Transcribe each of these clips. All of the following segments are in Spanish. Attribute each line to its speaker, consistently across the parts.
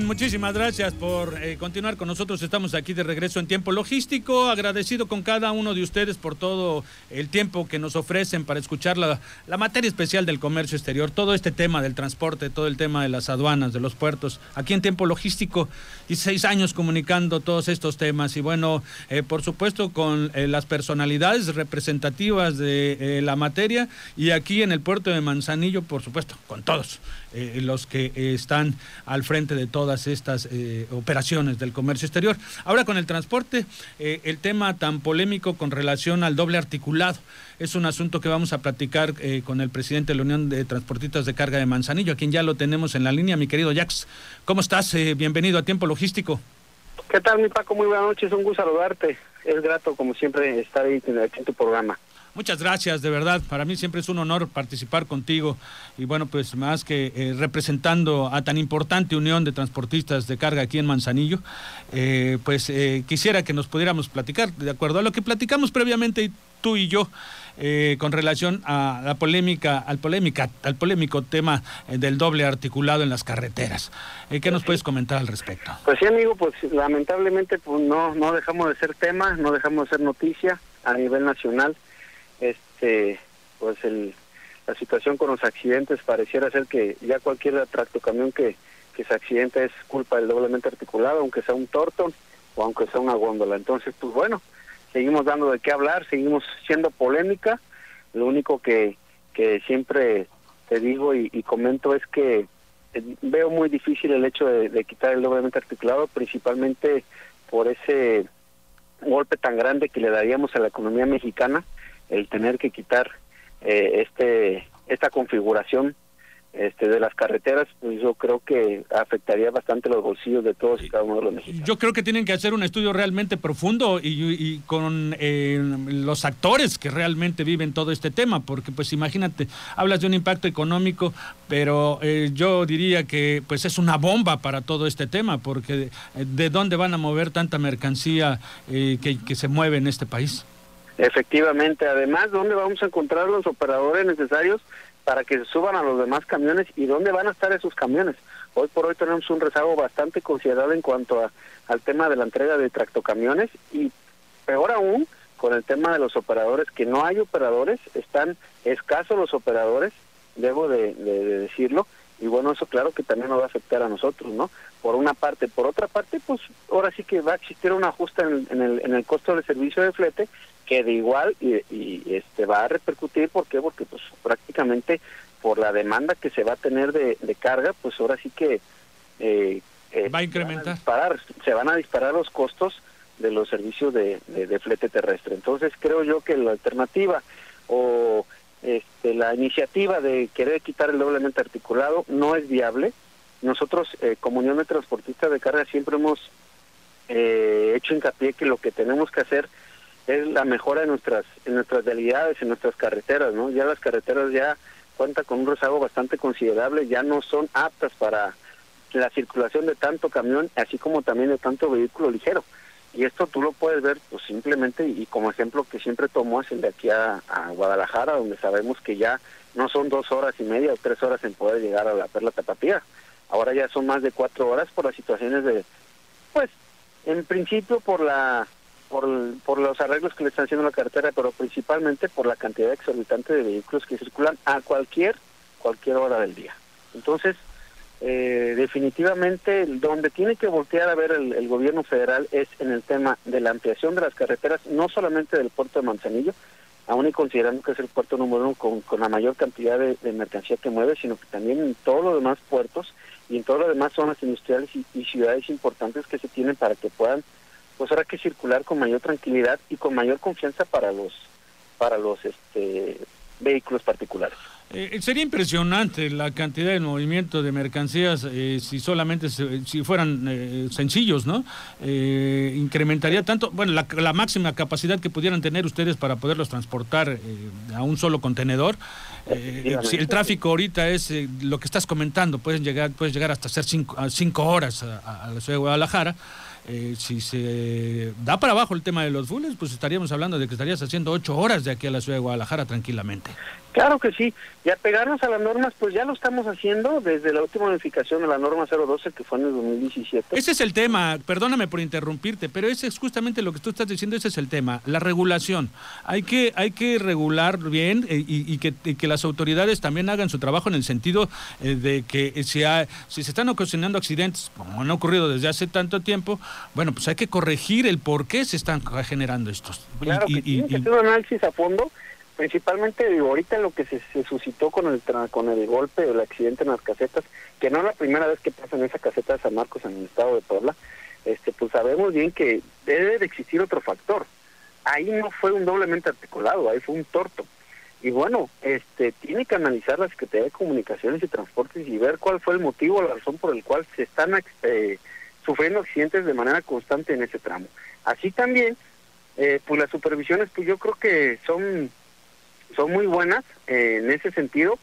Speaker 1: Muchísimas gracias por eh, continuar con nosotros. Estamos aquí de regreso en tiempo logístico. Agradecido con cada uno de ustedes por todo el tiempo que nos ofrecen para escuchar la, la, materia especial del comercio exterior, todo este tema del transporte, todo el tema de las aduanas, de los puertos. Aquí en tiempo logístico, 16 años comunicando todos estos temas y bueno, eh, por supuesto con eh, las personalidades representativas de la materia y aquí en el puerto de Manzanillo, por supuesto, con todos los que están al frente de todas estas eh, operaciones del comercio exterior. Ahora con el transporte, eh, el tema tan polémico con relación al doble articulado. Es un asunto que vamos a platicar eh, con el presidente de la Unión de Transportistas de Carga de Manzanillo, a quien ya lo tenemos en la línea, mi querido Jax. ¿Cómo estás? bienvenido a Tiempo Logístico.
Speaker 2: ¿Qué tal, mi Paco? Muy buenas noches, un gusto saludarte. Es grato, como siempre, estar ahí en tu programa.
Speaker 1: Muchas gracias, de verdad. Para mí siempre es un honor participar contigo y bueno, pues más que eh, representando a tan importante unión de transportistas de carga aquí en Manzanillo, eh, pues eh, quisiera que nos pudiéramos platicar, de acuerdo a lo que platicamos previamente tú y yo. con relación a la polémica, al polémica, al polémico tema del doble articulado en las carreteras. ¿Qué nos puedes comentar al respecto?
Speaker 2: Pues sí, amigo, pues lamentablemente pues no no dejamos de ser tema, no dejamos de ser noticia a nivel nacional este pues el, la situación con los accidentes pareciera ser que ya cualquier tractocamión que, que se accidente es culpa del doblemente articulado, aunque sea un torto o aunque sea una góndola. Entonces, pues bueno, seguimos dando de qué hablar, seguimos siendo polémica. Lo único que, que siempre te digo y, comento es que eh, veo muy difícil el hecho de quitar el doblemente articulado, principalmente por ese golpe tan grande que le daríamos a la economía mexicana el tener que quitar eh, este esta configuración este, de las carreteras, pues yo creo que afectaría bastante los bolsillos de todos y cada uno de los mexicanos.
Speaker 1: Yo creo que tienen que hacer un estudio realmente profundo y, con eh, los actores que realmente viven todo este tema, porque pues imagínate, hablas de un impacto económico, pero eh, yo diría que pues es una bomba para todo este tema, porque de dónde van a mover tanta mercancía que, que se mueve en este país.
Speaker 2: Efectivamente, además, ¿dónde vamos a encontrar los operadores necesarios para que se suban a los demás camiones y dónde van a estar esos camiones? Hoy por hoy tenemos un rezago bastante considerable en cuanto a, al tema de la entrega de tractocamiones y peor aún con el tema de los operadores, que no hay operadores, están escasos los operadores, debo de, decirlo, y bueno, eso claro que también nos va a afectar a nosotros, ¿no? Por una parte. Por otra parte, pues ahora sí que va a existir un ajuste en en el, en el costo del servicio de flete que de igual y, este va a repercutir ¿por qué? porque pues prácticamente por la demanda que se va a tener de, carga pues ahora sí que
Speaker 1: eh, eh, va a incrementar.
Speaker 2: se van a disparar los costos de los servicios de, de, flete terrestre. Entonces creo yo que la alternativa o este, la iniciativa de querer quitar el doblemente articulado no es viable. Nosotros eh, como Unión de Transportistas de Carga siempre hemos hecho hincapié que lo que tenemos que hacer es la mejora en nuestras en nuestras realidades, en nuestras carreteras, ¿no? Ya las carreteras ya cuentan con un rezago bastante considerable, ya no son aptas para la circulación de tanto camión, así como también de tanto vehículo ligero. Y esto tú lo puedes ver pues simplemente, y como ejemplo que siempre tomo es el de aquí a, Guadalajara, donde sabemos que ya no son dos horas y media o tres horas en poder llegar a la Perla Tapatía. Ahora ya son más de cuatro horas por las situaciones de, pues, en principio por la por, por los arreglos que le están haciendo la carretera, pero principalmente por la cantidad exorbitante de vehículos que circulan a cualquier cualquier hora del día. Entonces, eh, definitivamente donde tiene que voltear a ver el, gobierno federal es en el tema de la ampliación de las carreteras, no solamente del puerto de Manzanillo, aún y considerando que es el puerto número uno con, con la mayor cantidad de, mercancía que mueve, sino que también en todos los demás puertos y en todas las demás zonas industriales y ciudades importantes que se tienen para que puedan pues habrá que circular con mayor tranquilidad y con mayor confianza para los para los este, vehículos particulares.
Speaker 1: Eh, sería impresionante la cantidad de movimiento de mercancías eh, si solamente si fueran eh, sencillos, ¿no? incrementaría tanto, bueno, la, máxima capacidad que pudieran tener ustedes para poderlos transportar a un solo contenedor. si el tráfico ahorita es lo que estás comentando, pueden llegar, puedes llegar hasta ser cinco, cinco horas a, a la ciudad de Guadalajara. Eh, si se da para abajo el tema de los fules, pues estaríamos hablando de que estarías haciendo ocho horas de aquí a la ciudad de Guadalajara tranquilamente.
Speaker 2: Claro que sí, y a pegarnos a las normas, pues ya lo estamos haciendo desde la última modificación de la norma 012 que fue en el 2017.
Speaker 1: Ese es el tema, perdóname por interrumpirte, pero ese es justamente lo que tú estás diciendo, ese es el tema, la regulación. Hay que, hay que regular bien eh, y, que, que, las autoridades también hagan su trabajo en el sentido eh, de que si, si se están ocasionando accidentes, como han ocurrido desde hace tanto tiempo, bueno, pues hay que corregir el por qué se están generando estos.
Speaker 2: Claro y, que tiene que hacer un análisis a fondo principalmente ahorita lo que se, suscitó con el con el golpe el accidente en las casetas que no es la primera vez que pasa en esa caseta de San Marcos en el estado de Puebla este pues sabemos bien que debe de existir otro factor. Ahí no fue un doblemente articulado ahí fue un torto. Y bueno este tiene que analizar la Secretaría de Comunicaciones y Transportes y ver cuál fue el motivo la razón por el cual se están eh, sufriendo accidentes de manera constante en ese tramo. Así también eh, pues las supervisiones pues yo creo que son son muy buenas eh, en ese sentido.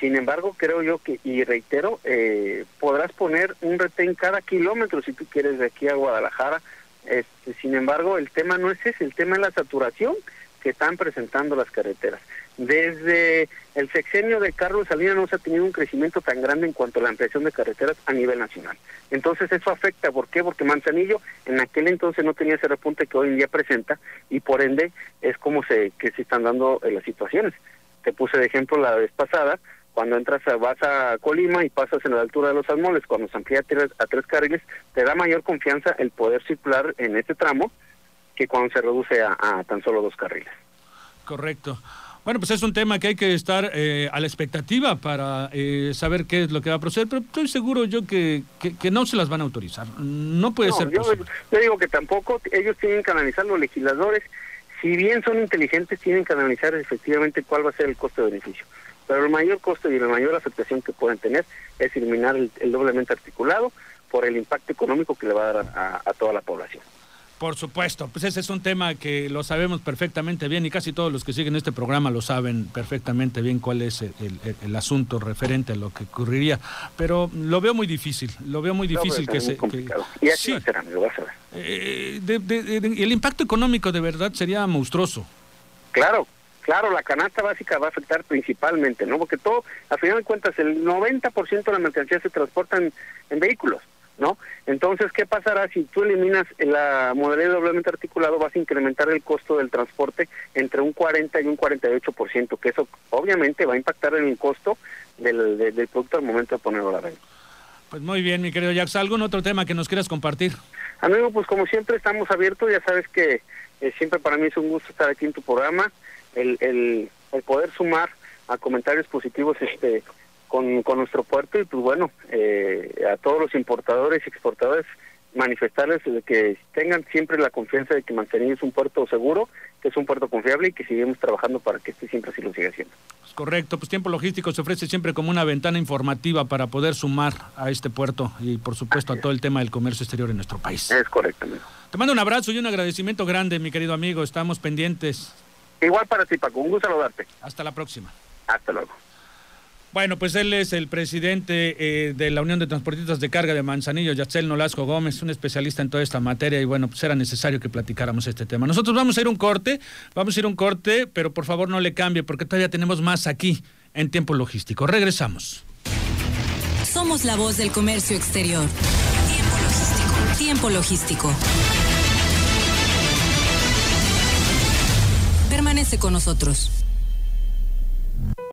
Speaker 2: Sin embargo, creo yo que, y reitero, eh, podrás poner un retén cada kilómetro si tú quieres de aquí a Guadalajara. Este, sin embargo, el tema no es ese, el tema es la saturación que están presentando las carreteras. Desde el sexenio de Carlos Salinas no se ha tenido un crecimiento tan grande en cuanto a la ampliación de carreteras a nivel nacional. Entonces eso afecta, ¿por qué? Porque Manzanillo en aquel entonces no tenía ese repunte que hoy en día presenta y por ende es como se que se están dando eh, las situaciones. Te puse de ejemplo la vez pasada, cuando entras a, vas a Colima y pasas en la altura de los Almoles, cuando se amplía a tres, a tres carriles, te da mayor confianza el poder circular en este tramo que cuando se reduce a tan solo dos carriles.
Speaker 1: Correcto. Bueno, pues es un tema que hay que estar eh, a la expectativa para eh, saber qué es lo que va a proceder, pero estoy seguro yo que, que, no se las van a autorizar. No puede ser
Speaker 2: yo, Yo digo que tampoco ellos tienen que analizar, los legisladores, si bien son inteligentes, tienen que analizar efectivamente cuál va a ser el costo-beneficio. Pero el mayor costo y la mayor afectación que pueden tener es eliminar el, doblemente articulado por el impacto económico que le va a dar a toda la población.
Speaker 1: Por supuesto, pues ese es un tema que lo sabemos perfectamente bien y casi todos los que siguen este programa lo saben perfectamente bien cuál es el, asunto referente a lo que ocurriría, pero lo veo muy difícil, lo veo muy difícil que se...
Speaker 2: y así sí. será, lo vas a ver.
Speaker 1: Eh, el impacto económico de verdad sería monstruoso.
Speaker 2: Claro, claro, la canasta básica va a afectar principalmente, ¿no? Porque todo, a final de cuentas, el 90% de la mercancía se transporta en vehículos. ¿No? Entonces, ¿qué pasará si tú eliminas la modalidad doblemente articulado? Vas a incrementar el costo del transporte entre un 40 y un 48%, que eso obviamente va a impactar en el costo del, del, producto al momento de ponerlo a la venta.
Speaker 1: Pues muy bien, mi querido Jax, ¿algún otro tema que nos quieras compartir?
Speaker 2: Amigo, pues como siempre estamos abiertos, ya sabes que eh, siempre para mí es un gusto estar aquí en tu programa, el, el, el poder sumar a comentarios positivos este con, con nuestro puerto y pues bueno, eh, a todos los importadores y exportadores manifestarles que tengan siempre la confianza de que Manzanillo es un puerto seguro, que es un puerto confiable y que seguimos trabajando para que este siempre así lo siga haciendo.
Speaker 1: correcto, pues Tiempo Logístico se ofrece siempre como una ventana informativa para poder sumar a este puerto y por supuesto a todo el tema del comercio exterior en nuestro país.
Speaker 2: Es correcto, amigo.
Speaker 1: Te mando un abrazo y un agradecimiento grande, mi querido amigo, estamos pendientes.
Speaker 2: Igual para ti, Paco, un gusto saludarte.
Speaker 1: Hasta la próxima.
Speaker 2: Hasta luego.
Speaker 1: Bueno, pues él es el presidente eh, de la Unión de Transportistas de Carga de Manzanillo, Yacel Nolasco Gómez, un especialista en toda esta materia y bueno, pues era necesario que platicáramos este tema. Nosotros vamos a ir un corte, vamos a ir un corte, pero por favor no le cambie porque todavía tenemos más aquí en tiempo logístico. Regresamos.
Speaker 3: Somos la voz del comercio exterior. Tiempo logístico. Tiempo logístico. Permanece con nosotros.